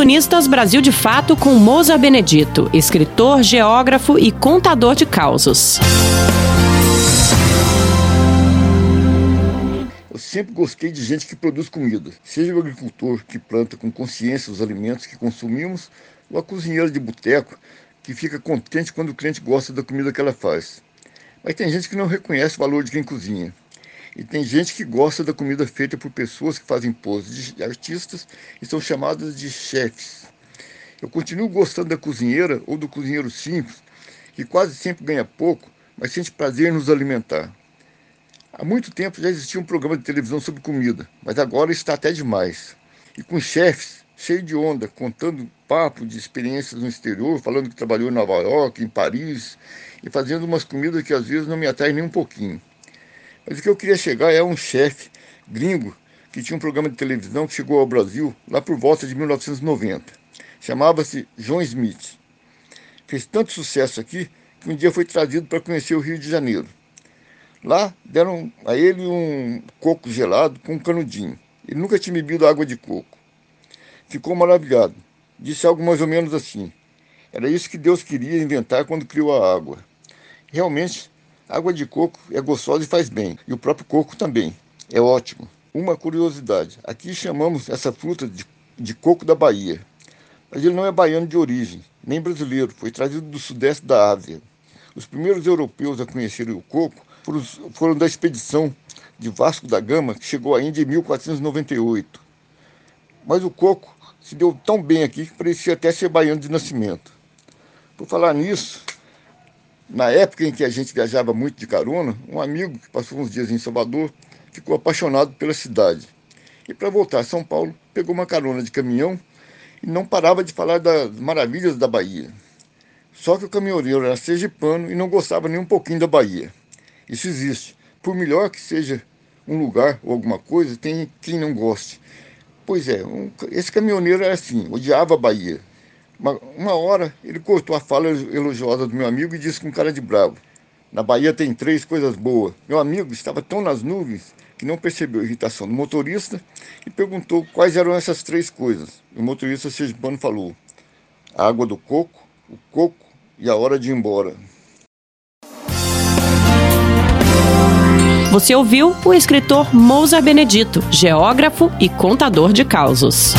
Colunistas Brasil de Fato com Moza Benedito, escritor, geógrafo e contador de causos. Sempre gostei de gente que produz comida, seja o agricultor que planta com consciência os alimentos que consumimos, ou a cozinheira de boteco que fica contente quando o cliente gosta da comida que ela faz. Mas tem gente que não reconhece o valor de quem cozinha. E tem gente que gosta da comida feita por pessoas que fazem poses de artistas e são chamadas de chefes. Eu continuo gostando da cozinheira ou do cozinheiro simples, que quase sempre ganha pouco, mas sente prazer em nos alimentar. Há muito tempo já existia um programa de televisão sobre comida, mas agora está até demais. E com chefes cheio de onda, contando papo de experiências no exterior, falando que trabalhou em Nova York, em Paris, e fazendo umas comidas que às vezes não me atraem nem um pouquinho. Mas o que eu queria chegar é um chefe gringo que tinha um programa de televisão que chegou ao Brasil lá por volta de 1990. Chamava-se John Smith. Fez tanto sucesso aqui que um dia foi trazido para conhecer o Rio de Janeiro. Lá deram a ele um coco gelado com um canudinho. Ele nunca tinha bebido água de coco ficou maravilhado. Disse algo mais ou menos assim: Era isso que Deus queria inventar quando criou a água. Realmente, água de coco é gostosa e faz bem, e o próprio coco também. É ótimo. Uma curiosidade: aqui chamamos essa fruta de, de coco da Bahia. Mas ele não é baiano de origem, nem brasileiro, foi trazido do sudeste da Ásia. Os primeiros europeus a conhecerem o coco foram, foram da expedição de Vasco da Gama, que chegou à Índia em 1498. Mas o coco se deu tão bem aqui que parecia até ser baiano de nascimento. Por falar nisso, na época em que a gente viajava muito de carona, um amigo que passou uns dias em Salvador ficou apaixonado pela cidade. E para voltar a São Paulo, pegou uma carona de caminhão e não parava de falar das maravilhas da Bahia. Só que o caminhoneiro era sergipano e não gostava nem um pouquinho da Bahia. Isso existe. Por melhor que seja um lugar ou alguma coisa, tem quem não goste. Pois é, um, esse caminhoneiro era assim, odiava a Bahia. Uma, hora ele cortou a fala elogiosa do meu amigo e disse com cara de bravo: Na Bahia tem três coisas boas. Meu amigo estava tão nas nuvens que não percebeu a irritação do motorista e perguntou quais eram essas três coisas. O motorista sergipano falou: a água do coco, o coco e a hora de ir embora. Você ouviu o escritor Mousa Benedito, geógrafo e contador de causos.